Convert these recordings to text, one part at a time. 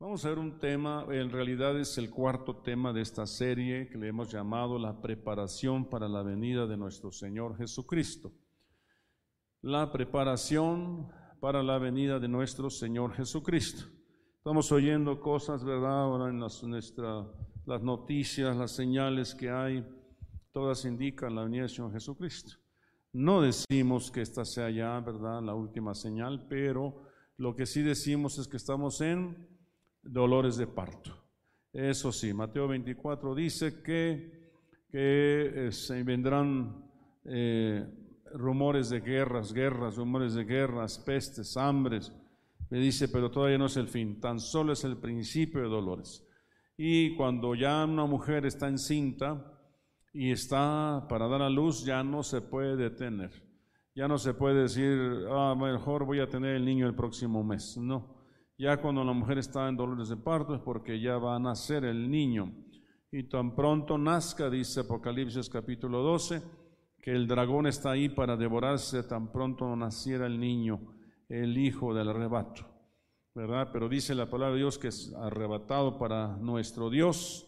Vamos a ver un tema, en realidad es el cuarto tema de esta serie que le hemos llamado la preparación para la venida de nuestro Señor Jesucristo. La preparación para la venida de nuestro Señor Jesucristo. Estamos oyendo cosas, ¿verdad? Ahora en las, las noticias, las señales que hay, todas indican la venida del Señor Jesucristo. No decimos que esta sea ya, ¿verdad?, la última señal, pero lo que sí decimos es que estamos en dolores de parto. Eso sí, Mateo 24 dice que, que eh, se vendrán eh, rumores de guerras, guerras, rumores de guerras, pestes, hambres. Me dice, pero todavía no es el fin, tan solo es el principio de dolores. Y cuando ya una mujer está encinta y está para dar a luz, ya no se puede detener. Ya no se puede decir, ah, mejor voy a tener el niño el próximo mes. No ya cuando la mujer está en dolores de parto es porque ya va a nacer el niño. Y tan pronto nazca, dice Apocalipsis capítulo 12, que el dragón está ahí para devorarse tan pronto naciera el niño, el hijo del arrebato. ¿Verdad? Pero dice la palabra de Dios que es arrebatado para nuestro Dios.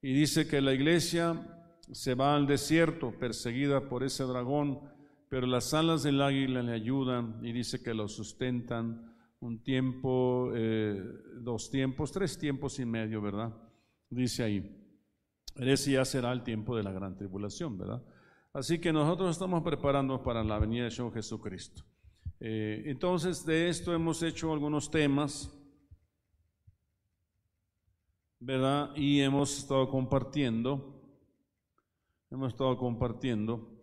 Y dice que la iglesia se va al desierto perseguida por ese dragón, pero las alas del águila le ayudan y dice que lo sustentan un tiempo, eh, dos tiempos, tres tiempos y medio, ¿verdad? Dice ahí. Ese ya será el tiempo de la gran tribulación, ¿verdad? Así que nosotros estamos preparando para la venida de Señor Jesucristo. Eh, entonces, de esto hemos hecho algunos temas, ¿verdad? Y hemos estado compartiendo, hemos estado compartiendo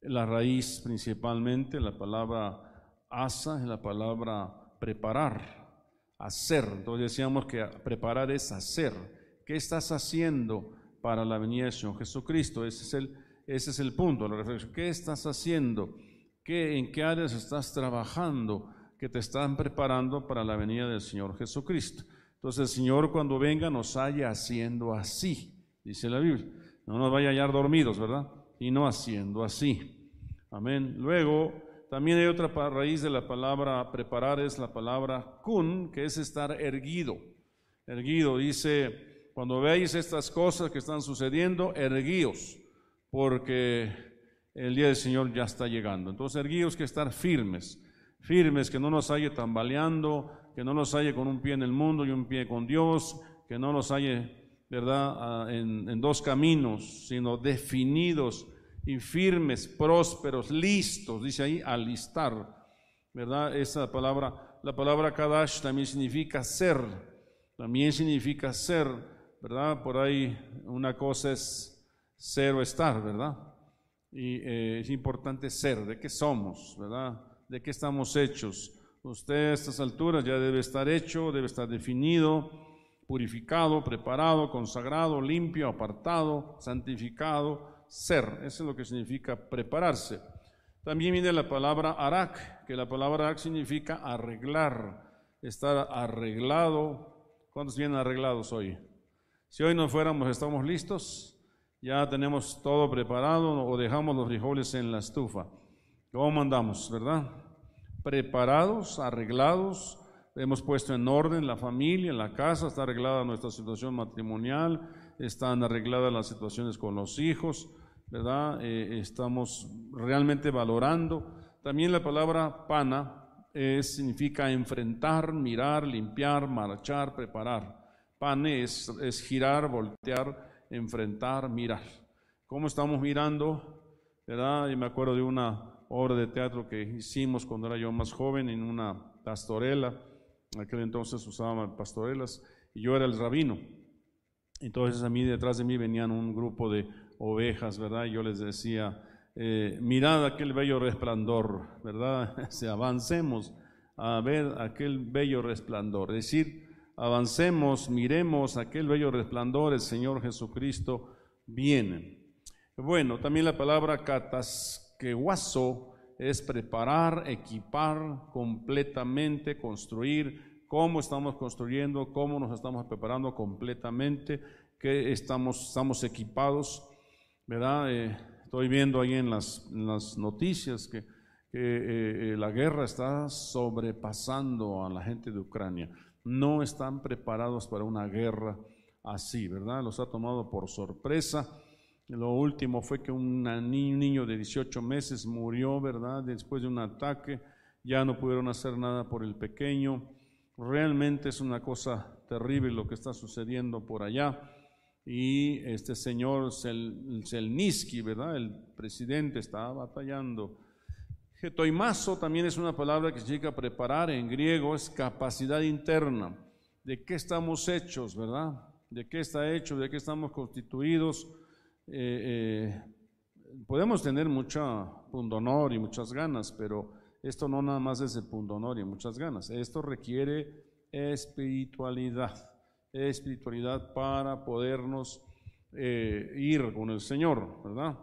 la raíz principalmente, la palabra asa, la palabra preparar, hacer. Entonces decíamos que preparar es hacer. ¿Qué estás haciendo para la venida del Señor Jesucristo? Ese es el, ese es el punto, la reflexión. ¿Qué estás haciendo? ¿Qué, ¿En qué áreas estás trabajando que te están preparando para la venida del Señor Jesucristo? Entonces el Señor cuando venga nos haya haciendo así, dice la Biblia. No nos vaya a hallar dormidos, ¿verdad? Y no haciendo así. Amén. Luego, también hay otra raíz de la palabra preparar, es la palabra kun, que es estar erguido. Erguido, dice, cuando veáis estas cosas que están sucediendo, erguíos, porque el día del Señor ya está llegando. Entonces, erguíos que estar firmes, firmes, que no nos haya tambaleando, que no nos haya con un pie en el mundo y un pie con Dios, que no nos haya, ¿verdad?, ah, en dos caminos, sino definidos y firmes, prósperos, listos, dice ahí, alistar, ¿verdad? Esa palabra, la palabra Kadash también significa ser, también significa ser, ¿verdad? Por ahí una cosa es ser o estar, ¿verdad? Y eh, es importante ser, ¿de qué somos, ¿verdad? ¿De qué estamos hechos? Usted a estas alturas ya debe estar hecho, debe estar definido, purificado, preparado, consagrado, limpio, apartado, santificado, ser, eso es lo que significa prepararse. También viene la palabra arak, que la palabra arak significa arreglar, estar arreglado. ¿Cuántos vienen arreglados hoy? Si hoy no fuéramos, estamos listos, ya tenemos todo preparado o dejamos los frijoles en la estufa. ¿Cómo andamos, verdad? Preparados, arreglados, hemos puesto en orden la familia, la casa, está arreglada nuestra situación matrimonial, están arregladas las situaciones con los hijos, ¿verdad? Eh, estamos realmente valorando. También la palabra pana significa enfrentar, mirar, limpiar, marchar, preparar. Pane es, es girar, voltear, enfrentar, mirar. ¿Cómo estamos mirando? ¿Verdad? Y me acuerdo de una obra de teatro que hicimos cuando era yo más joven en una pastorela. En aquel entonces usábamos pastorelas y yo era el rabino. Entonces a mí detrás de mí venían un grupo de ovejas, ¿verdad? Yo les decía, eh, mirad aquel bello resplandor, ¿verdad? Se avancemos a ver aquel bello resplandor. Es decir, avancemos, miremos aquel bello resplandor, el Señor Jesucristo viene. Bueno, también la palabra catasquehuazo es preparar, equipar completamente, construir, cómo estamos construyendo, cómo nos estamos preparando completamente, que estamos, estamos equipados ¿verdad? Eh, estoy viendo ahí en las, noticias que, eh, eh, la guerra está sobrepasando a la gente de Ucrania. no están preparados para una guerra así, ¿verdad? Los ha tomado por sorpresa. Lo último fue que un niño de 18 meses murió, ¿verdad? Después de un ataque, ya no pudieron hacer nada por el pequeño. Realmente es una cosa terrible lo que está sucediendo por allá. Y este señor Zelniski, ¿verdad? El presidente estaba batallando. Getoimazo también es una palabra que significa preparar en griego, es capacidad interna. ¿De qué estamos hechos, verdad? ¿De qué está hecho? ¿De qué estamos constituidos? Eh, eh, podemos tener mucha pundonor y muchas ganas, pero esto no nada más es el pundonor y muchas ganas. Esto requiere espiritualidad, espiritualidad para podernos eh, ir con el Señor, ¿verdad?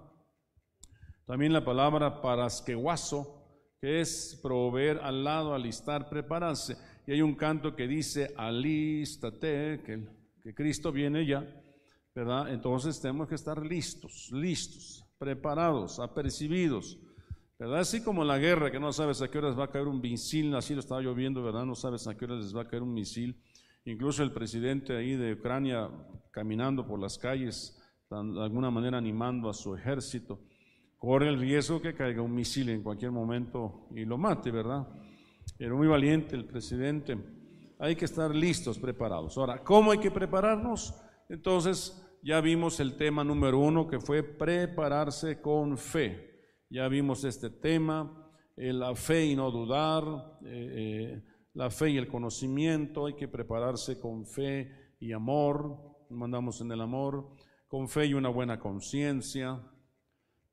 También la palabra parasqueguazo, que es proveer al lado, alistar, prepararse. Y hay un canto que dice, alístate, que, que Cristo viene ya, ¿verdad? Entonces tenemos que estar listos, listos, preparados, apercibidos, ¿verdad? Así como la guerra, que no sabes a qué horas va a caer un misil, así lo estaba lloviendo, ¿verdad? No sabes a qué horas les va a caer un misil. Incluso el presidente ahí de Ucrania caminando por las calles, de alguna manera animando a su ejército, corre el riesgo que caiga un misil en cualquier momento y lo mate, ¿verdad? Pero muy valiente el presidente. Hay que estar listos, preparados. Ahora, ¿cómo hay que prepararnos? Entonces, ya vimos el tema número uno, que fue prepararse con fe. Ya vimos este tema, eh, la fe y no dudar, eh, eh, la fe y el conocimiento, hay que prepararse con fe y amor, mandamos en el amor, con fe y una buena conciencia,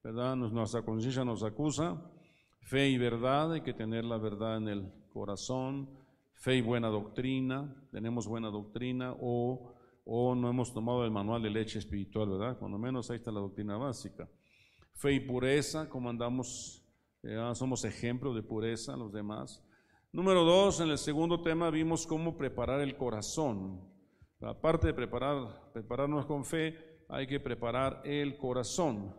¿verdad? Nuestra conciencia nos acusa, fe y verdad, hay que tener la verdad en el corazón, fe y buena doctrina, tenemos buena doctrina o, o no hemos tomado el manual de leche espiritual, ¿verdad? Cuando menos ahí está la doctrina básica. Fe y pureza, como andamos, somos ejemplo de pureza los demás. Número dos, en el segundo tema vimos cómo preparar el corazón. Aparte de preparar, prepararnos con fe, hay que preparar el corazón.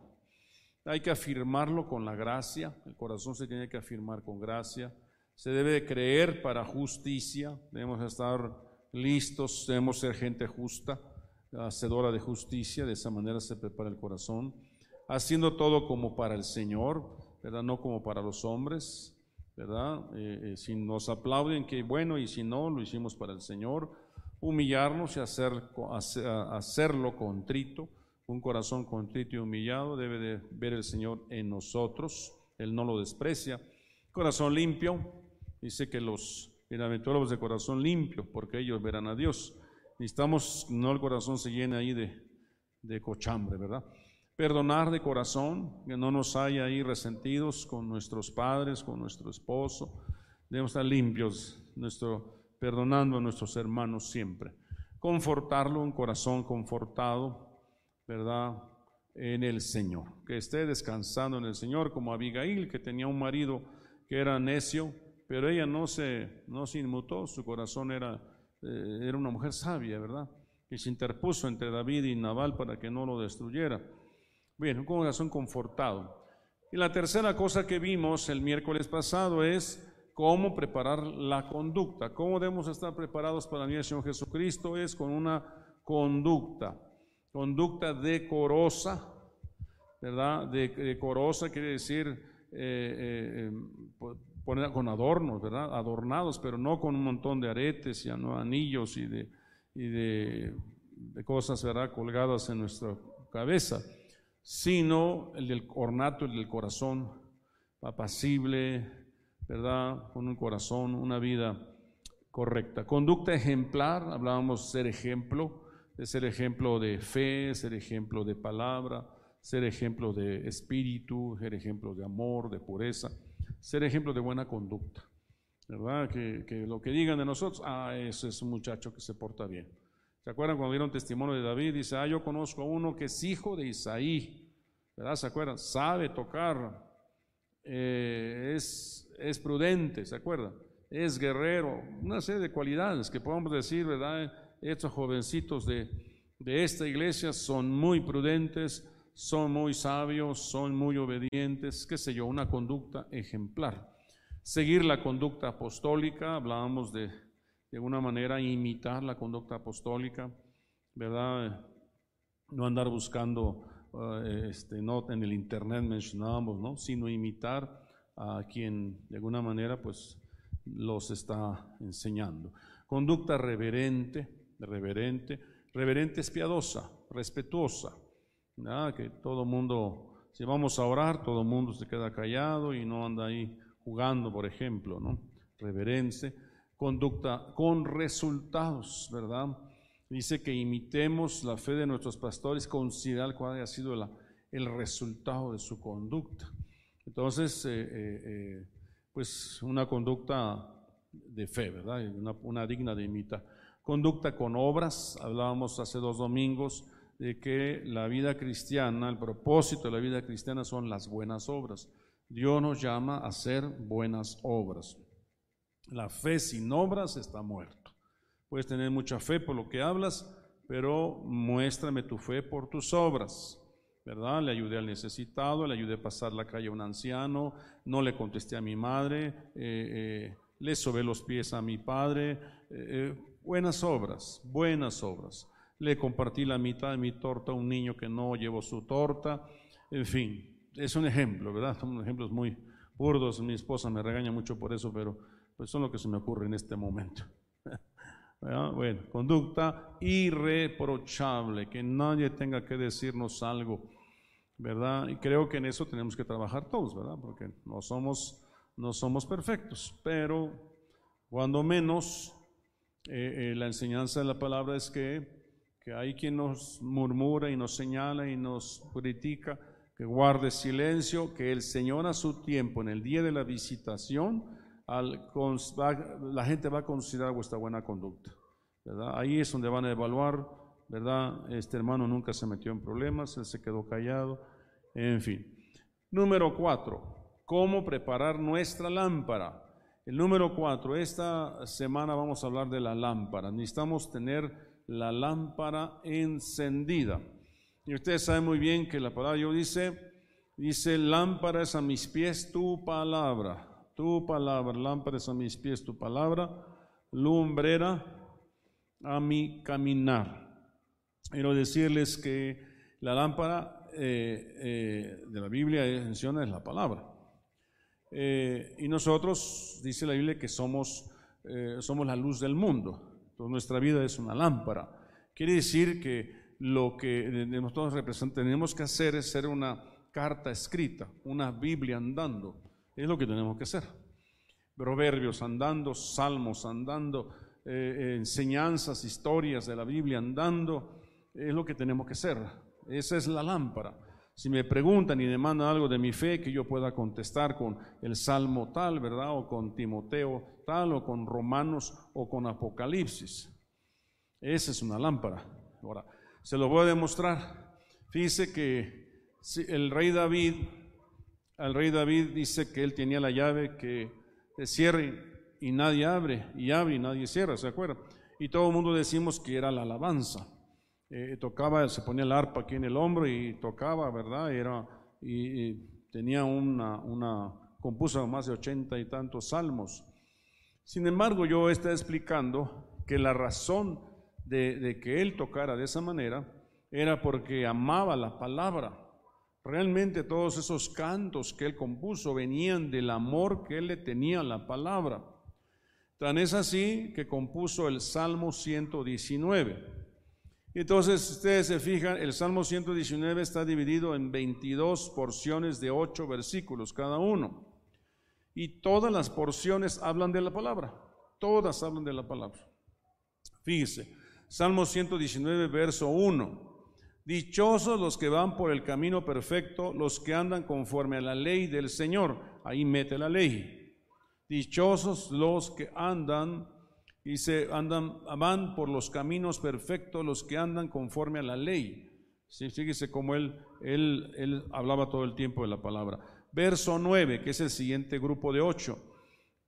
Hay que afirmarlo con la gracia. El corazón se tiene que afirmar con gracia. Se debe creer para justicia. Debemos estar listos, debemos ser gente justa, hacedora de justicia. De esa manera se prepara el corazón haciendo todo como para el Señor. No como para los hombres, ¿verdad? Eh, eh, si nos aplauden, qué bueno, y si no, lo hicimos para el Señor. Humillarnos y hacer, hacerlo contrito, un corazón contrito y humillado debe de ver el Señor en nosotros, Él no lo desprecia. Corazón limpio, dice que los bienaventurados de corazón limpio, porque ellos verán a Dios. Necesitamos, no el corazón se llene ahí de cochambre, ¿verdad? Perdonar de corazón, que no nos haya ahí resentidos con nuestros padres, con nuestro esposo. Debemos estar limpios, nuestro, perdonando a nuestros hermanos siempre. Confortarlo, un corazón confortado, ¿verdad? En el Señor. Que esté descansando en el Señor, como Abigail, que tenía un marido que era necio, pero ella no se, no inmutó, su corazón era, eh, era una mujer sabia, ¿verdad? Y se interpuso entre David y Nabal para que no lo destruyera. Bien, un corazón confortado. Y la tercera cosa que vimos el miércoles pasado es cómo preparar la conducta. ¿Cómo debemos estar preparados para venir al Señor Jesucristo? Es con una conducta, conducta decorosa, ¿verdad? decorosa quiere decir eh, eh, eh, poner con adornos, ¿verdad? Adornados, pero no con un montón de aretes y anillos y de, de cosas, ¿verdad? Colgadas en nuestra cabeza sino el del ornato, el del corazón, apacible, ¿verdad? Con un corazón, una vida correcta. Conducta ejemplar, hablábamos ser ejemplo, de ser ejemplo de fe, ser ejemplo de palabra, ser ejemplo de espíritu, ser ejemplo de amor, de pureza, ser ejemplo de buena conducta. ¿Verdad? Que, que lo que digan de nosotros, ah, ese es un muchacho que se porta bien. ¿Se acuerdan cuando vieron testimonio de David? Dice, ah, yo conozco a uno que es hijo de Isaí, ¿verdad? ¿Se acuerdan? Sabe tocar, eh, es, es prudente, ¿se acuerdan? Es guerrero, una serie de cualidades que podemos decir, ¿verdad? Estos jovencitos de, de esta iglesia son muy prudentes, son muy sabios, son muy obedientes, qué sé yo, una conducta ejemplar. Seguir la conducta apostólica, hablábamos de de alguna manera imitar la conducta apostólica, ¿verdad? No andar buscando, eh, este, no en el internet mencionábamos, ¿no? Sino imitar a quien de alguna manera pues los está enseñando. Conducta reverente, reverente, reverente es piadosa, respetuosa, ¿verdad? que todo mundo, si vamos a orar, todo mundo se queda callado y no anda ahí jugando, por ejemplo, ¿no? Reverencia, conducta con resultados, ¿verdad? Dice que imitemos la fe de nuestros pastores, considerar cuál haya sido el resultado de su conducta. Entonces, eh, eh, eh, pues una conducta de fe, ¿verdad? Una, una, digna de imitar. Conducta con obras, hablábamos hace dos domingos de que la vida cristiana, el propósito de la vida cristiana son las buenas obras. Dios nos llama a hacer buenas obras. La fe sin obras está muerto. Puedes tener mucha fe por lo que hablas, pero muéstrame tu fe por tus obras. ¿verdad? Le ayudé al necesitado, le ayudé a pasar la calle a un anciano, no le contesté a mi madre, eh, eh, le sobé los pies a mi padre. Eh, buenas obras, buenas obras. Le compartí la mitad de mi torta a un niño que no llevó su torta. En fin, es un ejemplo, ¿verdad? Son ejemplos muy burdos. Mi esposa me regaña mucho por eso, pero pues son lo que se me ocurre en este momento. Bueno, conducta irreprochable, que nadie tenga que decirnos algo ¿verdad? Y creo que en eso tenemos que trabajar todos, ¿verdad? Porque no somos, no somos perfectos, pero cuando menos eh, eh, la enseñanza de la palabra es que, que hay quien nos murmura y nos señala y nos critica, que guarde silencio, que el Señor a su tiempo, en el día de la visitación, la gente va a considerar vuestra buena conducta. Ahí es donde van a evaluar ¿verdad? Este hermano nunca se metió en problemas, él se quedó callado, en fin. Número cuatro, ¿cómo preparar nuestra lámpara? El número cuatro, esta semana vamos a hablar de la lámpara. Necesitamos tener la lámpara encendida. Y ustedes saben muy bien que la palabra yo dice, dice, lámpara es a mis pies tu palabra, tu palabra, lámpara es a mis pies tu palabra, lumbrera a mi caminar. Quiero decirles que la lámpara eh, eh, de la Biblia menciona es la palabra. Eh, y nosotros, dice la Biblia, que somos, somos la luz del mundo. Nuestra vida es una lámpara. Quiere decir que lo que nosotros tenemos que hacer es ser una carta escrita, una Biblia andando. Es lo que tenemos que hacer. Proverbios andando, salmos andando, enseñanzas, historias de la Biblia andando es lo que tenemos que ser. Esa es la lámpara. Si me preguntan y demandan algo de mi fe, que yo pueda contestar con el Salmo tal, ¿verdad? O con Timoteo tal, o con Romanos, o con Apocalipsis. Esa es una lámpara. Ahora, se lo voy a demostrar. Fíjese que el rey David, el rey David dice que él tenía la llave que cierra y nadie abre, y abre y nadie cierra, ¿se acuerda? Y todo el mundo decimos que era la alabanza. Eh, tocaba, se ponía el arpa aquí en el hombro y tocaba, ¿verdad? Era, y, tenía una, una, compuso más de ochenta y tantos salmos. Sin embargo, yo estoy explicando que la razón de que él tocara de esa manera era porque amaba la palabra. Realmente todos esos cantos que él compuso venían del amor que él le tenía a la palabra. Tan es así que compuso el Salmo 119. Entonces, ustedes se fijan, el Salmo 119 está dividido en 22 porciones de 8 versículos cada uno. Y todas las porciones hablan de la palabra. Todas hablan de la palabra. Fíjese, Salmo 119, verso 1. Dichosos los que van por el camino perfecto, los que andan conforme a la ley del Señor. Ahí mete la ley. Dichosos los que andan Dice, andan, van por los caminos perfectos los que andan conforme a la ley. Sí, fíjese cómo él, él, él hablaba todo el tiempo de la palabra. Verso 9, que es el siguiente grupo de ocho.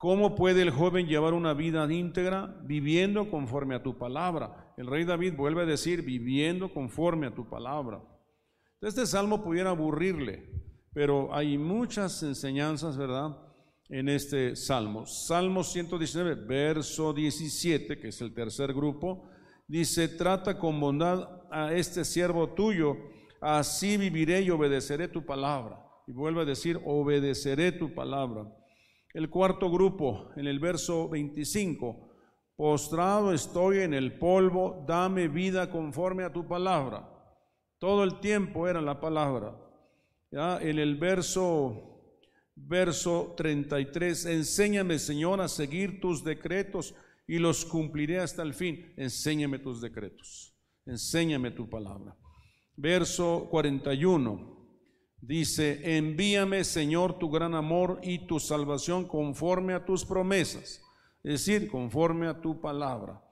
¿Cómo puede el joven llevar una vida íntegra? Viviendo conforme a tu palabra. El rey David vuelve a decir, viviendo conforme a tu palabra. Este salmo pudiera aburrirle, pero hay muchas enseñanzas, ¿verdad? en este salmo. Salmo 119, verso 17, que es el tercer grupo, dice, trata con bondad a este siervo tuyo, así viviré y obedeceré tu palabra. Y vuelve a decir, obedeceré tu palabra. El cuarto grupo, en el verso 25, postrado estoy en el polvo, dame vida conforme a tu palabra. Todo el tiempo era la palabra. ¿Ya? En el verso verso 33, enséñame Señor a seguir tus decretos y los cumpliré hasta el fin. Enséñame tus decretos, enséñame tu palabra. Verso 41 dice, envíame Señor tu gran amor y tu salvación conforme a tus promesas, es decir, conforme a tu palabra.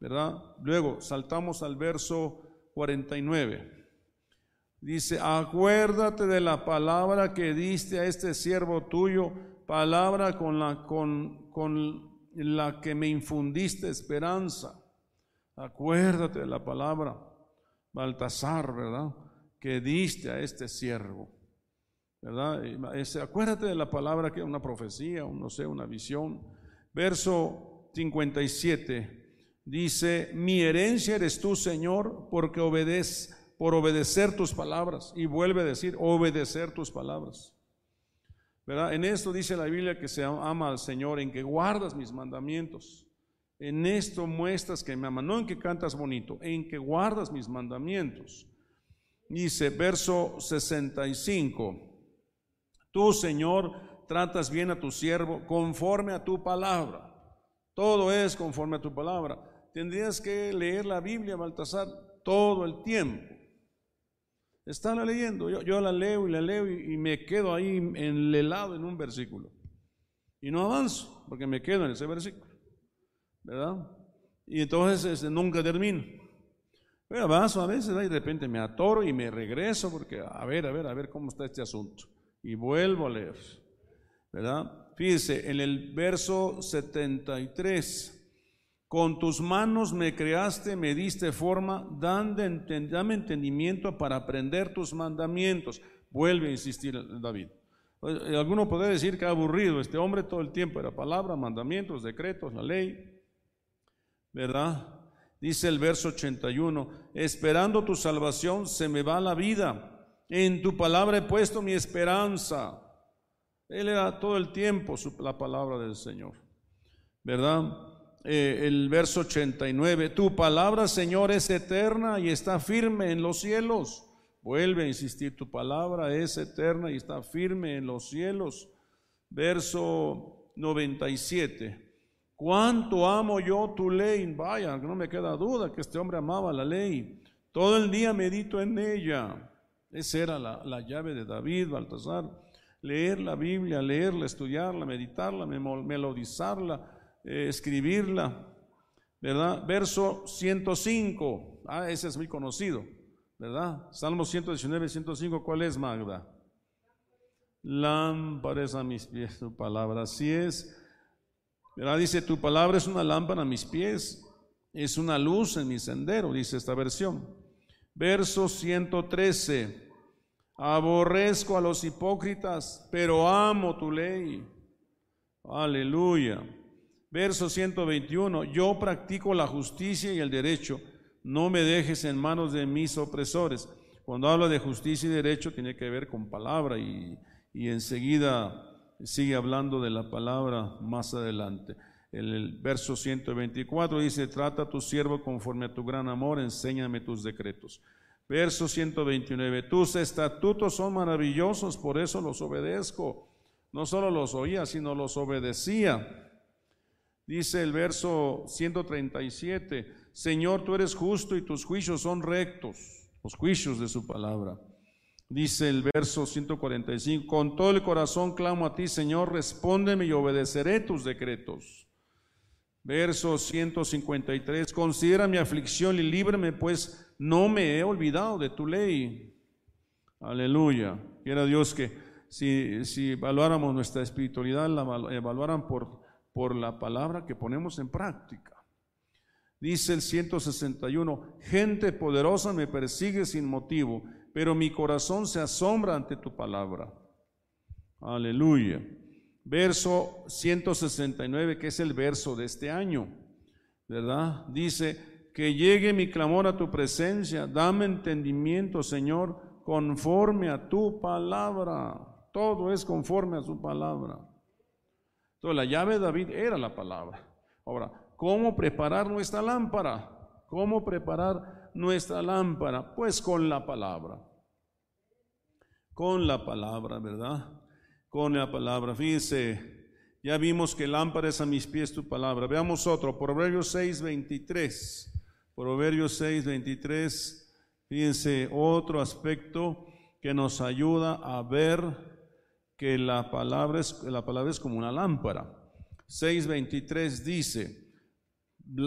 ¿Verdad? Luego saltamos al verso 49. Dice, acuérdate de la palabra que diste a este siervo tuyo, palabra con la, con, con la que me infundiste esperanza. Acuérdate de la palabra, Baltasar, ¿verdad? Que diste a este siervo, ¿verdad? acuérdate de la palabra que es una profecía, no sé, una visión. Verso 57 dice, mi herencia eres tú, Señor, porque obedeces por obedecer tus palabras. Y vuelve a decir, obedecer tus palabras. En esto dice la Biblia que se ama al Señor, en que guardas mis mandamientos. En esto muestras que me amas, no en que cantas bonito, en que guardas mis mandamientos. Dice, verso 65, tú Señor tratas bien a tu siervo conforme a tu palabra. Todo es conforme a tu palabra. Tendrías que leer la Biblia, Baltasar, todo el tiempo. Están leyendo, yo, yo, la leo y la leo y, me quedo ahí enlelado en un versículo. Y no avanzo, porque me quedo en ese versículo. ¿Verdad? Y entonces este, nunca termino. Pero avanzo a veces, y de repente me atoro y me regreso, porque a ver, a ver, a ver cómo está este asunto. Y vuelvo a leer. ¿Verdad? Fíjese, en el verso 73 con tus manos me creaste, me diste forma, dame entendimiento para aprender tus mandamientos. Vuelve a insistir David. Eh, alguno puede decir que aburrido este hombre todo el tiempo, era palabra, mandamientos, decretos, la ley. ¿Verdad? Dice el verso 81, esperando tu salvación se me va la vida. En tu palabra he puesto mi esperanza. Él era todo el tiempo la palabra del Señor. ¿Verdad? Eh, el verso 89, tu palabra, Señor, es eterna y está firme en los cielos. Vuelve a insistir, tu palabra es eterna y está firme en los cielos. Verso 97, cuánto amo yo tu ley. Vaya, no me queda duda que este hombre amaba la ley. Todo el día medito en ella. Esa era la, la llave de David, Baltasar. Leer la Biblia, leerla, estudiarla, meditarla, melodizarla eh, escribirla, ¿verdad? Verso 105, ah, ese es muy conocido, ¿verdad? Salmo 119, 105, ¿cuál es, Magda? Lámparas a mis pies, tu palabra, así es. ¿Verdad? Dice, tu palabra es una lámpara a mis pies, es una luz en mi sendero, dice esta versión. Verso 113, aborrezco a los hipócritas, pero amo tu ley. Aleluya. Verso 121, yo practico la justicia y el derecho, no me dejes en manos de mis opresores. Cuando habla de justicia y derecho tiene que ver con palabra y, y enseguida sigue hablando de la palabra más adelante. El, verso 124 dice, trata a tu siervo conforme a tu gran amor, enséñame tus decretos. Verso 129, tus estatutos son maravillosos, por eso los obedezco. No solo los oía, sino los obedecía. Dice el verso 137, Señor, tú eres justo y tus juicios son rectos, los juicios de su palabra. Dice el verso 145, con todo el corazón clamo a ti, Señor, respóndeme y obedeceré tus decretos. Verso 153, considera mi aflicción y líbrame, pues no me he olvidado de tu ley. Aleluya. Quiera Dios que si, si evaluáramos nuestra espiritualidad, la evaluaran por por la palabra que ponemos en práctica. Dice el 161, gente poderosa me persigue sin motivo, pero mi corazón se asombra ante tu palabra. Aleluya. Verso 169, que es el verso de este año, ¿verdad? Dice, que llegue mi clamor a tu presencia, dame entendimiento, Señor, conforme a tu palabra. Todo es conforme a su palabra. Entonces, la llave de David era la palabra. Ahora, ¿cómo preparar nuestra lámpara? ¿Cómo preparar nuestra lámpara? Pues con la palabra. Con la palabra, ¿verdad? Con la palabra. Fíjense, ya vimos que lámpara es a mis pies tu palabra. Veamos otro, Proverbios 6, 23. Proverbios 6, 23. Fíjense, otro aspecto que nos ayuda a ver que la palabra es, la palabra es como una lámpara. 6.23 dice,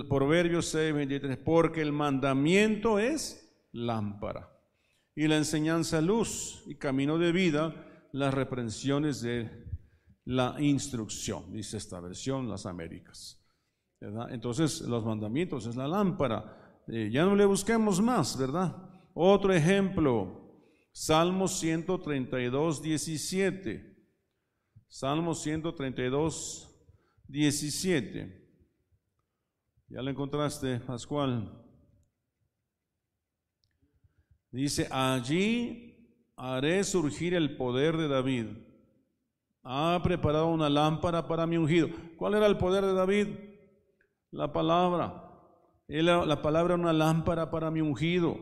Proverbios 6.23, porque el mandamiento es lámpara y la enseñanza luz y camino de vida, las reprensiones de la instrucción, dice esta versión, las Américas. Entonces, los mandamientos es la lámpara. Eh, ya no le busquemos más, ¿verdad? Otro ejemplo, Salmo 132, 17. Salmo 132, 17. ¿Ya lo encontraste, Pascual? Dice, allí haré surgir el poder de David. Ha preparado una lámpara para mi ungido. ¿Cuál era el poder de David? La palabra. La palabra una lámpara para mi ungido.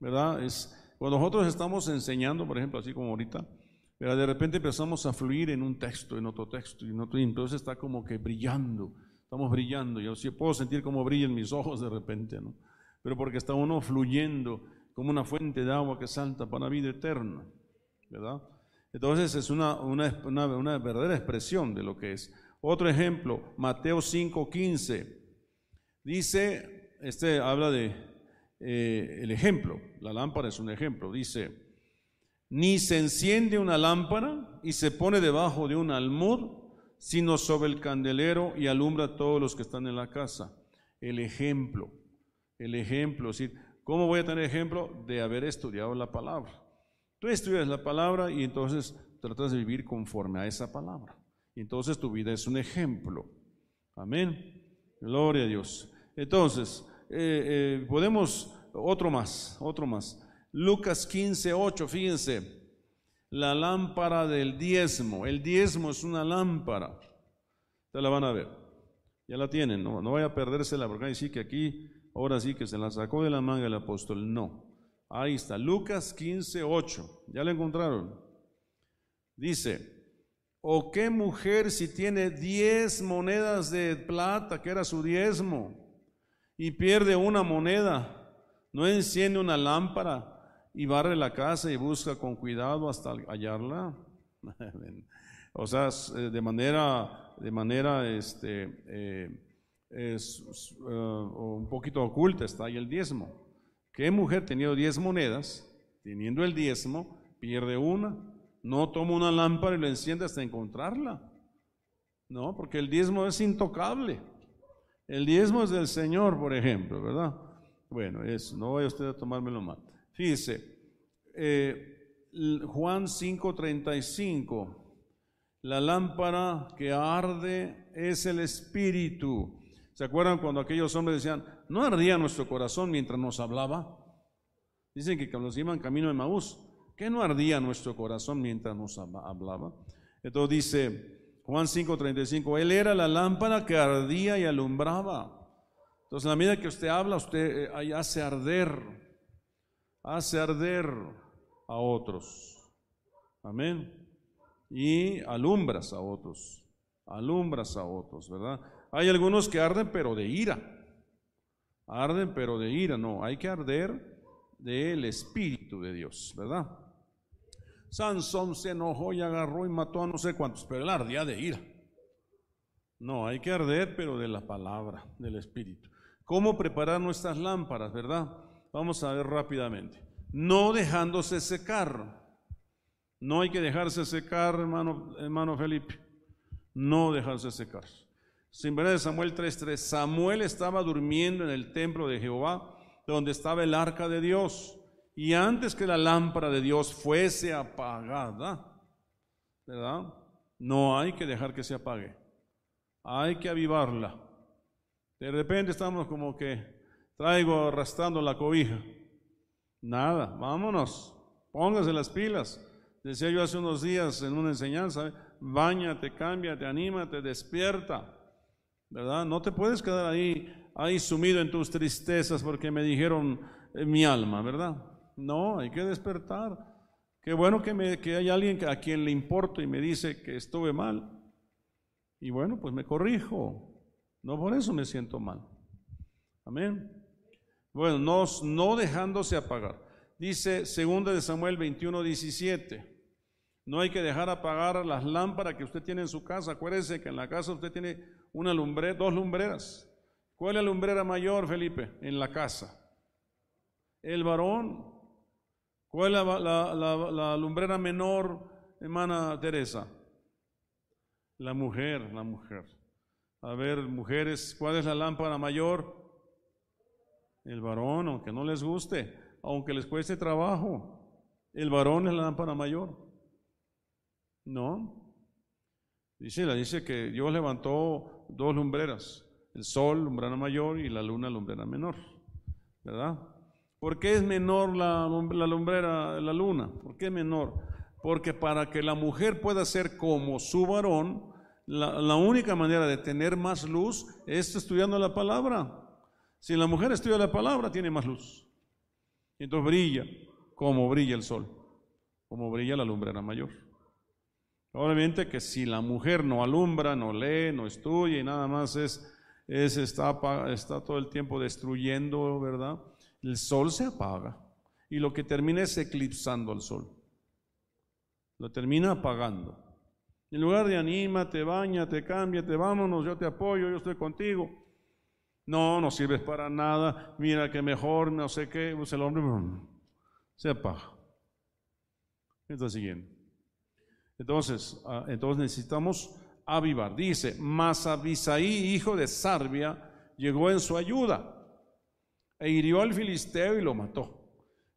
¿Verdad? Es, cuando nosotros estamos enseñando, por ejemplo, así como ahorita, pero de repente empezamos a fluir en un texto, en otro texto, en otro, y entonces está como que brillando, estamos brillando. Yo sí puedo sentir cómo brillan mis ojos de repente, ¿no? Pero porque está uno fluyendo como una fuente de agua que salta para vida eterna, ¿verdad? Entonces es una, una, una, verdadera expresión de lo que es. Otro ejemplo, Mateo 5:15. Dice, este habla de eh, el ejemplo. La lámpara es un ejemplo. Dice, ni se enciende una lámpara y se pone debajo de un almud, sino sobre el candelero y alumbra a todos los que están en la casa. El ejemplo, el ejemplo, es decir, ¿cómo voy a tener ejemplo? De haber estudiado la palabra. Tú estudias la palabra y entonces tratas de vivir conforme a esa palabra. Y entonces tu vida es un ejemplo. Amén. Gloria a Dios. Entonces, eh, eh, podemos, otro más, otro más. Lucas 15, 8, fíjense, la lámpara del diezmo. El diezmo es una lámpara. Ustedes la van a ver. Ya la tienen, no, no vaya a perdérsela porque ahí sí que aquí, ahora sí que se la sacó de la manga el apóstol. No. Ahí está, Lucas 15, 8. ¿Ya la encontraron? Dice, ¿o qué mujer si tiene diez monedas de plata, que era su diezmo? y pierde una moneda, no enciende una lámpara y barre la casa y busca con cuidado hasta hallarla. o sea, eh, de manera, de manera, este, eh, es, eh, un poquito oculta está ahí el diezmo. ¿Qué mujer teniendo diez monedas, teniendo el diezmo, pierde una? No toma una lámpara y lo enciende hasta encontrarla. No, porque el diezmo es intocable. El diezmo es del Señor, por ejemplo, ¿verdad? Bueno, eso, no vaya usted a tomármelo mal. Fíjese, eh, Juan 5:35, la lámpara que arde es el Espíritu. ¿Se acuerdan cuando aquellos hombres decían, no ardía nuestro corazón mientras nos hablaba? Dicen que nos iban camino de Maús, ¿qué no ardía nuestro corazón mientras nos hablaba? Entonces dice, Juan 5:35, Él era la lámpara que ardía y alumbraba. Entonces, en la medida que usted habla, usted eh, hace arder, hace arder a otros. Amén. Y alumbras a otros, alumbras a otros, ¿verdad? Hay algunos que arden, pero de ira. Arden, pero de ira. No, hay que arder del Espíritu de Dios, ¿verdad? Sansón se enojó y agarró y mató a no sé cuántos, pero él ardía de ira. No, hay que arder, pero de la palabra, del Espíritu. ¿Cómo preparar nuestras lámparas, verdad? Vamos a ver rápidamente. No dejándose secar. No hay que dejarse secar, hermano, hermano Felipe. No dejarse secar. Sin de Samuel 3:3. Samuel estaba durmiendo en el templo de Jehová, donde estaba el arca de Dios. Y antes que la lámpara de Dios fuese apagada, ¿verdad? No hay que dejar que se apague. Hay que avivarla. De repente estamos como que traigo arrastrando la cobija. Nada, vámonos, póngase las pilas. Decía yo hace unos días en una enseñanza, bañate, cámbiate, anímate, despierta. ¿Verdad? No te puedes quedar ahí, ahí sumido en tus tristezas porque me dijeron eh, mi alma, ¿verdad? No, hay que despertar. Qué bueno que, me, que hay alguien a quien le importo y me dice que estuve mal. Y bueno, pues me corrijo. No por eso me siento mal. Amén. Bueno, no, no dejándose apagar. Dice 2 de Samuel 21, 17. No hay que dejar apagar las lámparas que usted tiene en su casa. Acuérdese que en la casa usted tiene una lumbre, dos lumbreras. ¿Cuál es la lumbrera mayor, Felipe? En la casa. El varón. ¿Cuál es la, lumbrera menor, hermana Teresa? La mujer, la mujer. A ver, mujeres, ¿cuál es la lámpara mayor? El varón, aunque no les guste, aunque les cueste trabajo. El varón es la lámpara mayor. No. Dice, la dice que Dios levantó dos lumbreras, el sol, lumbrera mayor, y la luna, lumbrera menor. ¿Verdad? ¿Por qué es menor la, la lumbrera, la luna? ¿Por qué es menor? Porque para que la mujer pueda ser como su varón, la, la única manera de tener más luz es estudiando la palabra. Si la mujer estudia la palabra, tiene más luz. Entonces brilla como brilla el sol, como brilla la lumbrera mayor. Obviamente que si la mujer no alumbra, no lee, no estudia y nada más es, es está, está todo el tiempo destruyendo, ¿verdad? El sol se apaga y lo que termina es eclipsando al sol. Lo termina apagando. En lugar de anímate, bañate, cámbiate, vámonos, yo te apoyo, yo estoy contigo. No, no sirves para nada, mira que mejor, no sé qué, pues el hombre se apaga. Está siguiente. Entonces, ah, entonces necesitamos avivar. Dice, mas Abisaí, hijo de Sarbia, llegó en su ayuda e hirió al filisteo y lo mató.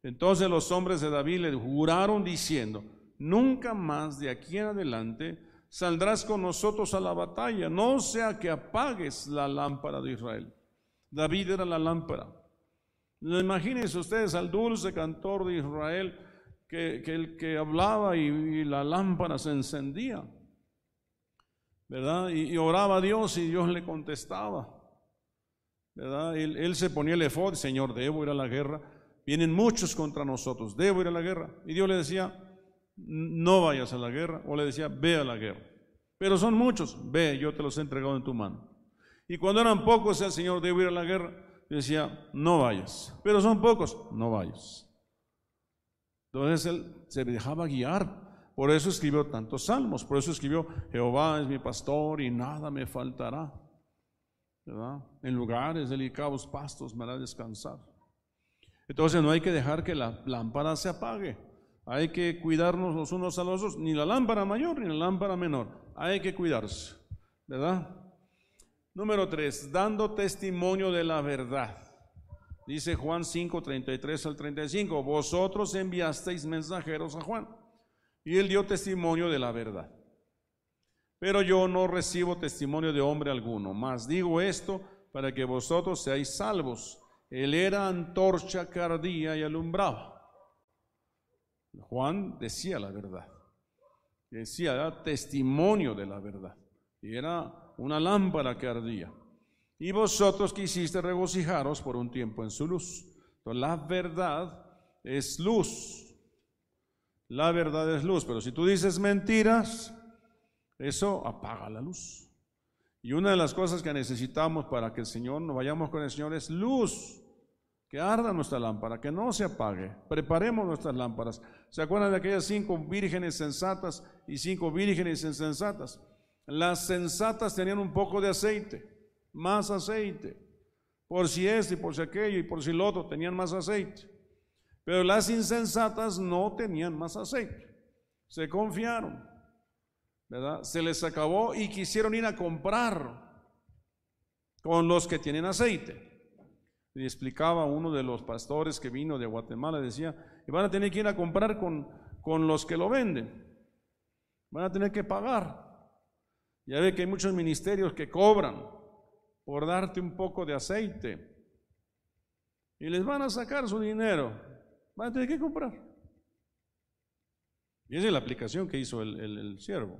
Entonces los hombres de David le juraron diciendo, nunca más de aquí en adelante saldrás con nosotros a la batalla, no sea que apagues la lámpara de Israel. David era la lámpara. Imagínense ustedes al dulce cantor de Israel que, el que hablaba y, la lámpara se encendía, ¿verdad? Y, oraba a Dios y Dios le contestaba, ¿verdad? Él, se ponía el efod, Señor, debo ir a la guerra, vienen muchos contra nosotros, debo ir a la guerra. Y Dios le decía, no vayas a la guerra, o le decía, ve a la guerra. Pero son muchos, ve, yo te los he entregado en tu mano. Y cuando eran pocos, el Señor, debo ir a la guerra, decía, no vayas. Pero son pocos, no vayas. Entonces él se dejaba guiar. Por eso escribió tantos salmos. Por eso escribió, Jehová es mi pastor y nada me faltará. En lugares delicados pastos me hará descansar. Entonces no hay que dejar que la lámpara se apague. Hay que cuidarnos los unos a los otros, ni la lámpara mayor ni la lámpara menor. Hay que cuidarse, ¿verdad? Número tres, dando testimonio de la verdad. Dice Juan 5, 33 al 35, vosotros enviasteis mensajeros a Juan y él dio testimonio de la verdad. Pero yo no recibo testimonio de hombre alguno, mas digo esto para que vosotros seáis salvos. Él era antorcha que ardía y alumbraba. Juan decía la verdad, decía testimonio de la verdad, y era una lámpara que ardía y vosotros quisiste regocijaros por un tiempo en su luz. Entonces, la verdad es luz. La verdad es luz, pero si tú dices mentiras, eso apaga la luz. Y una de las cosas que necesitamos para que el Señor, nos vayamos con el Señor, es luz. Que arda nuestra lámpara, que no se apague. Preparemos nuestras lámparas. ¿Se acuerdan de aquellas cinco vírgenes sensatas y cinco vírgenes insensatas? Las sensatas tenían un poco de aceite más aceite. Por si este y por si aquello y por si lo otro tenían más aceite. Pero las insensatas no tenían más aceite. Se confiaron, ¿verdad? Se les acabó y quisieron ir a comprar con los que tienen aceite. Y explicaba uno de los pastores que vino de Guatemala, decía, van a tener que ir a comprar con, con los que lo venden. Van a tener que pagar. Ya ve que hay muchos ministerios que cobran por darte un poco de aceite. Y les van a sacar su dinero. Van a tener que comprar. Y esa es la aplicación que hizo el, siervo.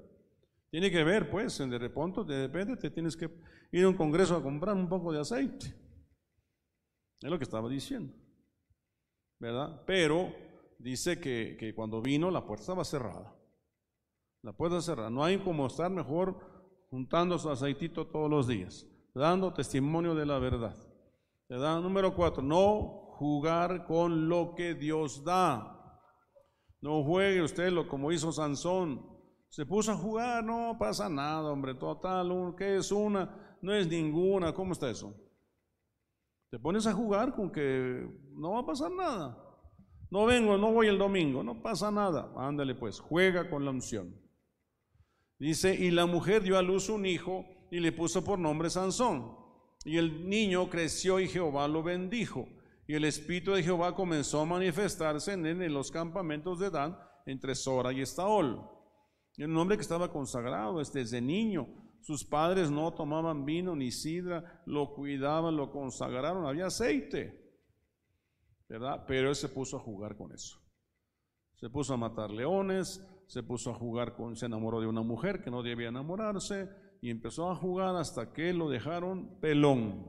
Tiene que ver, pues, en de reponto, de repente te tienes que ir a un congreso a comprar un poco de aceite. Es lo que estaba diciendo. ¿Verdad? Pero dice que, que cuando vino la puerta estaba cerrada. La puerta cerrada. No hay como estar mejor juntando su aceitito todos los días, dando testimonio de la verdad. ¿Verdad? Número cuatro, no jugar con lo que Dios da. No juegue usted lo como hizo Sansón. Se puso a jugar, no pasa nada, hombre, total, ¿qué es una? No es ninguna, ¿cómo está eso? Te pones a jugar con que no va a pasar nada. No vengo, no voy el domingo, no pasa nada. Ándale pues, juega con la unción. Dice, y la mujer dio a luz un hijo y le puso por nombre Sansón. Y el niño creció y Jehová lo bendijo. Y el espíritu de Jehová comenzó a manifestarse en él en los campamentos de Dan, entre Sora y Estaol. Era un hombre que estaba consagrado desde niño. Sus padres no tomaban vino ni sidra, lo cuidaban, lo consagraron, había aceite. ¿Verdad? Pero él se puso a jugar con eso. Se puso a matar leones, se puso a jugar con, se enamoró de una mujer que no debía enamorarse y empezó a jugar hasta que lo dejaron pelón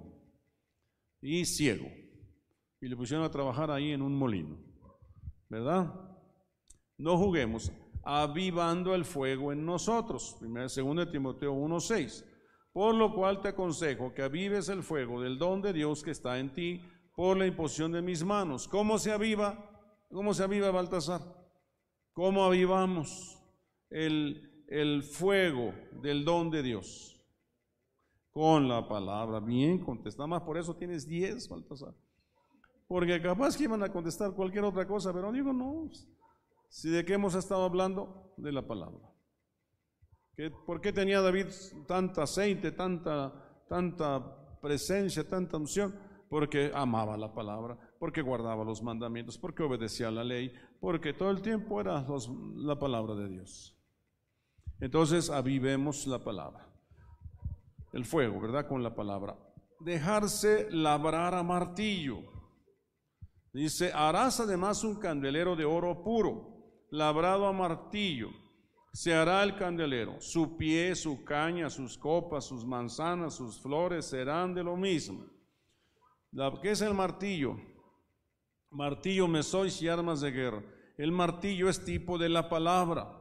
y ciego. Y le pusieron a trabajar ahí en un molino. ¿Verdad? No juguemos avivando el fuego en nosotros. 2 Timoteo 1:6. Por lo cual te aconsejo que avives el fuego del don de Dios que está en ti por la imposición de mis manos. ¿Cómo se aviva? ¿Cómo se aviva Baltasar? ¿Cómo avivamos el, el fuego del don de Dios? Con la palabra. Bien, contesta más. Por eso tienes 10, Baltasar. Porque capaz que iban a contestar cualquier otra cosa, pero digo, no. Si de qué hemos estado hablando, de la palabra. ¿Por qué tenía David tanta aceite, tanta, tanta presencia, tanta unción? Porque amaba la palabra, porque guardaba los mandamientos, porque obedecía la ley, porque todo el tiempo era la palabra de Dios. Entonces, avivemos la palabra. El fuego, ¿verdad? Con la palabra. Dejarse labrar a martillo. Dice, harás además un candelero de oro puro, labrado a martillo. Se hará el candelero. Su pie, su caña, sus copas, sus manzanas, sus flores serán de lo mismo. ¿Qué es el martillo? martillo, mesois y armas de guerra. El martillo es tipo de la palabra.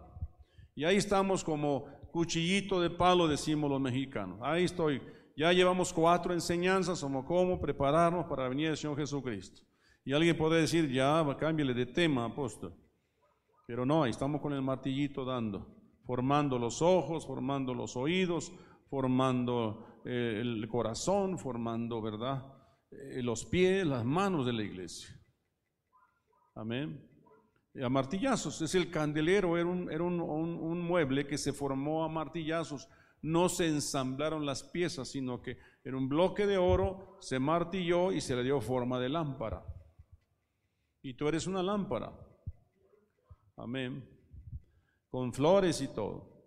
Y ahí estamos como cuchillito de palo, decimos los mexicanos. Ahí estoy. Ya llevamos cuatro enseñanzas como cómo prepararnos para venir el Señor Jesucristo. Y alguien puede decir, ya, cámbiale de tema, apóstol. Pero no, ahí estamos con el martillito dando, formando los ojos, formando los oídos, formando eh, el corazón, formando, ¿verdad? Eh, los pies, las manos de la iglesia. Amén. A martillazos. Es el candelero, era, un, era un, mueble que se formó a martillazos. No se ensamblaron las piezas, sino que en un bloque de oro se martilló y se le dio forma de lámpara. Y tú eres una lámpara. Amén. Con flores y todo.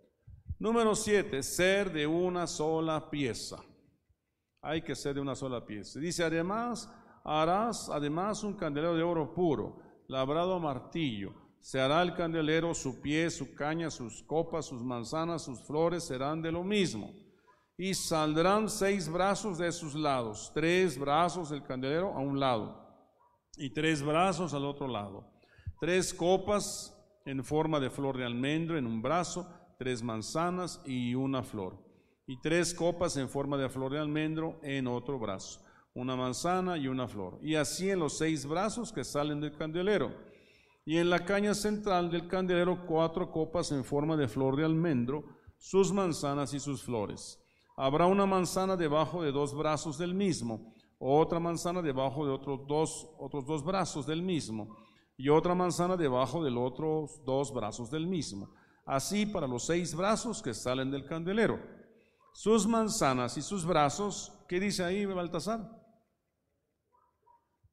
Número siete, ser de una sola pieza. Hay que ser de una sola pieza. Dice, además, harás además un candelero de oro puro labrado a martillo. Se hará el candelero, su pie, su caña, sus copas, sus manzanas, sus flores serán de lo mismo. Y saldrán seis brazos de sus lados, tres brazos del candelero a un lado y tres brazos al otro lado. Tres copas en forma de flor de almendro en un brazo, tres manzanas y una flor. Y tres copas en forma de flor de almendro en otro brazo una manzana y una flor. Y así en los seis brazos que salen del candelero. Y en la caña central del candelero cuatro copas en forma de flor de almendro, sus manzanas y sus flores. Habrá una manzana debajo de dos brazos del mismo, otra manzana debajo de otros dos, otros dos brazos del mismo, y otra manzana debajo de los otros dos brazos del mismo. Así para los seis brazos que salen del candelero. Sus manzanas y sus brazos, ¿qué dice ahí Baltasar?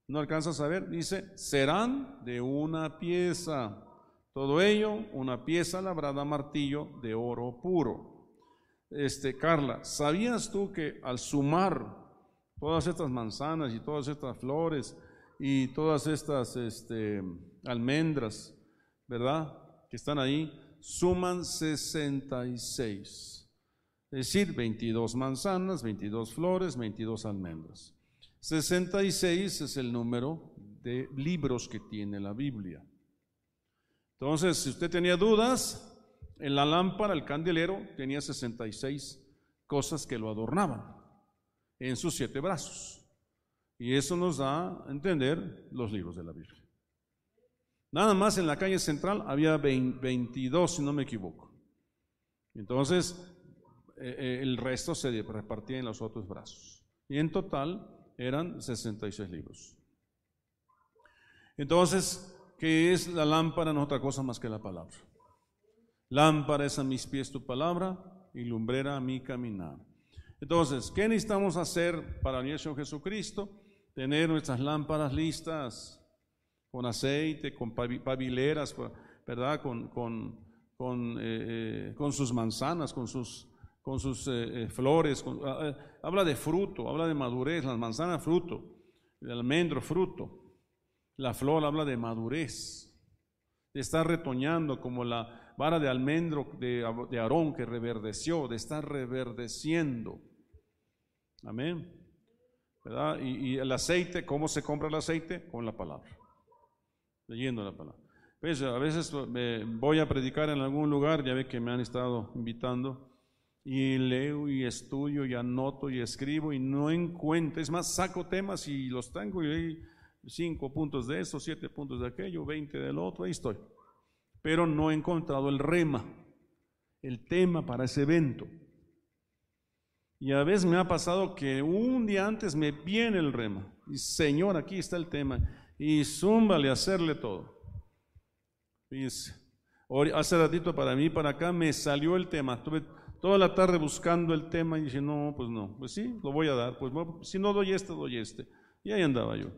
No alcanzas a ver, dice, serán de una pieza. Todo ello, una pieza labrada a martillo de oro puro. este, Carla, ¿sabías tú que al sumar todas estas manzanas y todas estas flores y todas estas este, almendras, ¿verdad? Que están ahí, suman 66. Es decir, 22 manzanas, 22 flores, 22 almendras. 66 es el número de libros que tiene la Biblia. Entonces, si usted tenía dudas, en la lámpara, el candelero, tenía 66 cosas que lo adornaban en sus siete brazos. Y eso nos da a entender los libros de la Biblia. Nada más en la calle central había 22, si no me equivoco. Entonces, eh, eh, el resto se repartía en los otros brazos. Y en total eran 66 libros. Entonces, ¿qué es la lámpara? No otra cosa más que la palabra. Lámpara es a mis pies tu palabra y lumbrera a mi caminar. Entonces, ¿qué necesitamos hacer para el Señor Jesucristo? Tener nuestras lámparas listas con aceite, con pabileras, ¿verdad? Con, con, con, eh, con sus manzanas, con sus con sus eh, eh, flores, ah, eh, habla de fruto, habla de madurez, las manzanas fruto, el almendro fruto, la flor habla de madurez, de estar retoñando como la vara de almendro de, de Aarón que reverdeció, de estar reverdeciendo. Amén. ¿Verdad? Y, el aceite, ¿cómo se compra el aceite? Con la palabra, leyendo la palabra. Pues, a veces voy a predicar en algún lugar, ya ve que me han estado invitando, y leo y estudio y anoto y escribo y no encuentro. Es más, saco temas y los tengo y hay cinco puntos de eso, siete puntos de aquello, veinte del otro, ahí estoy. Pero no he encontrado el rema, el tema para ese evento. Y a veces me ha pasado que un día antes me viene el rema. Y Señor, aquí está el tema. Y zúmbale hacerle todo. Hace ratito para mí, para acá, me salió el tema. Tuve toda la tarde buscando el tema y dije, no, pues no, pues sí, lo voy a dar, pues si no doy este, doy este. Y ahí andaba yo.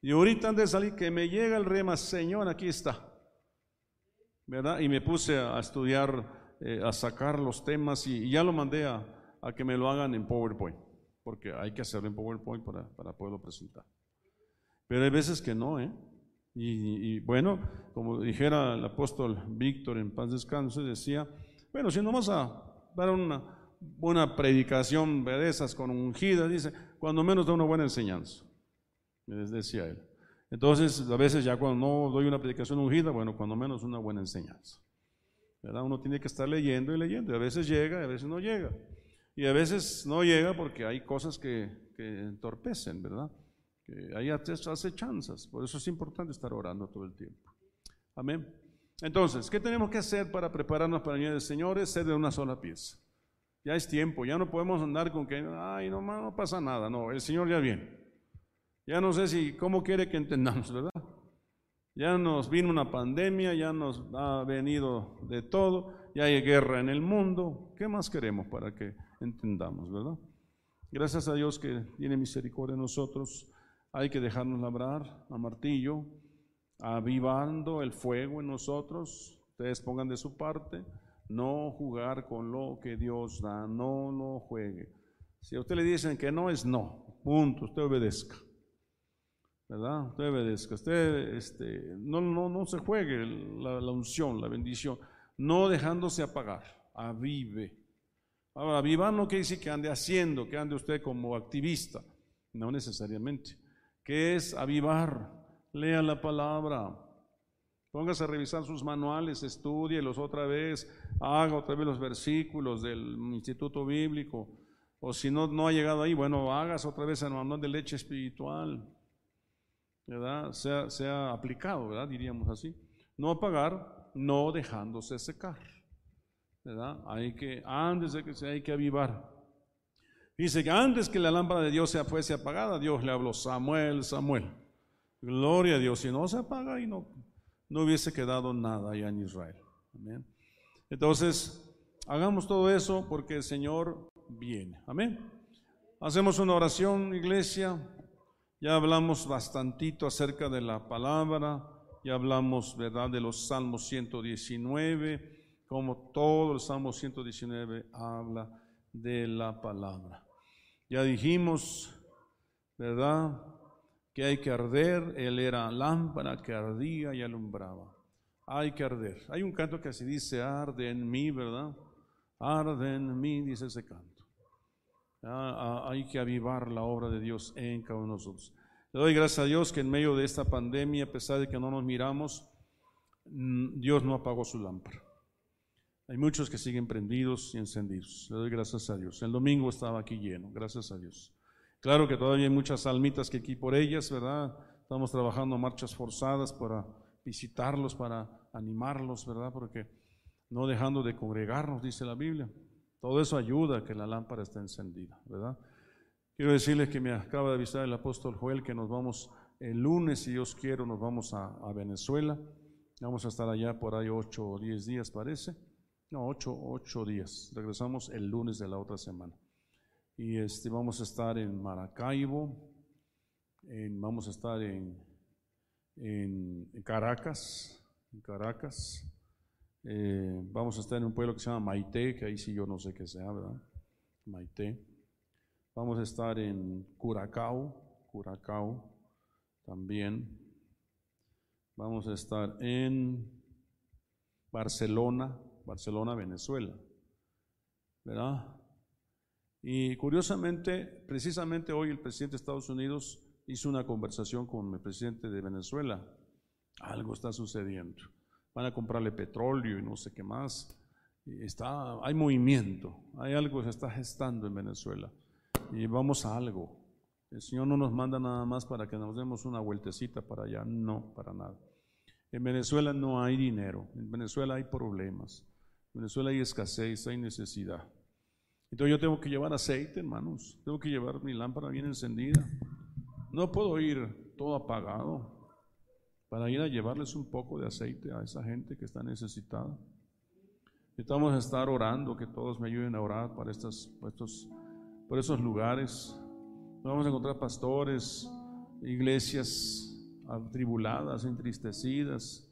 Y ahorita antes de salir, que me llega el rema, Señor, aquí está. ¿Verdad? Y me puse a estudiar, eh, a sacar los temas y, ya lo mandé a, que me lo hagan en PowerPoint, porque hay que hacerlo en PowerPoint para, para poderlo presentar. Pero hay veces que no, ¿eh? Y, y bueno, como dijera el apóstol Víctor en paz descanso, decía, bueno, si no vamos a dar una buena predicación de esas con ungida, dice, cuando menos da una buena enseñanza, me decía él. Entonces, a veces ya cuando no doy una predicación ungida, bueno, cuando menos una buena enseñanza. ¿verdad? Uno tiene que estar leyendo y leyendo, y a veces llega y a veces no llega. Y a veces no llega porque hay cosas que, que entorpecen, ¿verdad? Que hay acechanzas. Por eso es importante estar orando todo el tiempo. Amén. Entonces, ¿qué tenemos que hacer para prepararnos para el día del Señor? Ser de una sola pieza. Ya es tiempo, ya no podemos andar con que, ay, no, no pasa nada. No, el Señor ya viene. Ya no sé si, cómo quiere que entendamos, ¿verdad? Ya nos vino una pandemia, ya nos ha venido de todo, ya hay guerra en el mundo. ¿Qué más queremos para que entendamos, verdad? Gracias a Dios que tiene misericordia de nosotros. Hay que dejarnos labrar a martillo avivando el fuego en nosotros. Ustedes pongan de su parte, no jugar con lo que Dios da, no lo juegue. Si a usted le dicen que no, es no, punto, usted obedezca. ¿Verdad? Usted obedezca. Usted este, no, no, no se juegue la, unción, la bendición, no dejándose apagar, avive. Ahora, avivar no quiere decir que ande haciendo, que ande usted como activista, no necesariamente. ¿Qué es avivar? Lea la palabra. Póngase a revisar sus manuales, estudielos otra vez, haga otra vez los versículos del Instituto Bíblico. O si no, no ha llegado ahí, bueno, hagas otra vez el manual de leche espiritual. ¿Verdad? Sea, sea aplicado, ¿verdad? Diríamos así. No apagar, no dejándose secar. ¿Verdad? Hay que, antes de que se hay que avivar. Dice que antes que la lámpara de Dios sea fuese apagada, Dios le habló, Samuel, Samuel. Gloria a Dios. Si no se apaga y no, no hubiese quedado nada allá en Israel. Amén. Entonces, hagamos todo eso porque el Señor viene. Amén. Hacemos una oración, iglesia. Ya hablamos bastantito acerca de la palabra. Ya hablamos, ¿verdad?, de los Salmos 119 como todo el Salmo 119 habla de la palabra. Ya dijimos, ¿verdad? Que hay que arder, él era lámpara que ardía y alumbraba. Hay que arder. Hay un canto que así dice, arde en mí, ¿verdad? Arde en mí, dice ese canto. Hay que avivar la obra de Dios en cada uno de nosotros. Le doy gracias a Dios que en medio de esta pandemia, a pesar de que no nos miramos, mm, Dios no apagó su lámpara. Hay muchos que siguen prendidos y encendidos. Le doy gracias a Dios. El domingo estaba aquí lleno, gracias a Dios. Claro que todavía hay muchas almitas que aquí por ellas, ¿verdad? Estamos trabajando marchas forzadas para visitarlos, para animarlos, ¿verdad? Porque no dejando de congregarnos, dice la Biblia. Todo eso ayuda a que la lámpara esté encendida, ¿verdad? Quiero decirles que me acaba de avisar el apóstol Joel que nos vamos el lunes, si Dios quiere, nos vamos a, a Venezuela. Vamos a estar allá por ahí ocho o diez días, parece. No, ocho, ocho días. Regresamos el lunes de la otra semana. Y este, vamos a estar en Maracaibo, vamos a estar en, en, Caracas, Caracas. Eh, vamos a estar en un pueblo que se llama Maite, que ahí sí yo no sé qué sea, ¿verdad? Maite. Vamos a estar en Curacao, Curacao también. Vamos a estar en Barcelona, Barcelona, Venezuela. ¿Verdad? Y curiosamente, precisamente hoy el presidente de Estados Unidos hizo una conversación con el presidente de Venezuela. Algo está sucediendo. Van a comprarle petróleo y no sé qué más. está, hay movimiento, hay algo que se está gestando en Venezuela. Y vamos a algo. El Señor no nos manda nada más para que nos demos una vueltecita para allá, no, para nada. En Venezuela no hay dinero, en Venezuela hay problemas. En Venezuela hay escasez, hay necesidad. Entonces yo tengo que llevar aceite, hermanos. Tengo que llevar mi lámpara bien encendida. No puedo ir todo apagado para ir a llevarles un poco de aceite a esa gente que está necesitada. Necesitamos estar orando, que todos me ayuden a orar para estos, estos, por esos lugares. Vamos a encontrar pastores, iglesias atribuladas, entristecidas,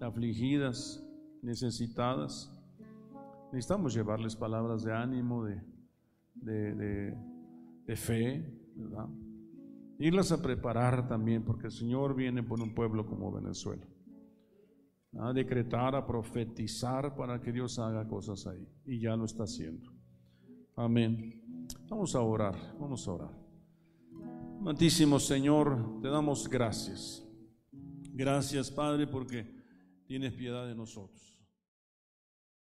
afligidas, necesitadas. Necesitamos llevarles palabras de ánimo, de, de, fe, ¿verdad? Irlas a preparar también, porque el Señor viene por un pueblo como Venezuela. A decretar, a profetizar para que Dios haga cosas ahí. Y ya lo está haciendo. Amén. Vamos a orar, vamos a orar. Amantísimo Señor, te damos gracias. Gracias, Padre, porque tienes piedad de nosotros.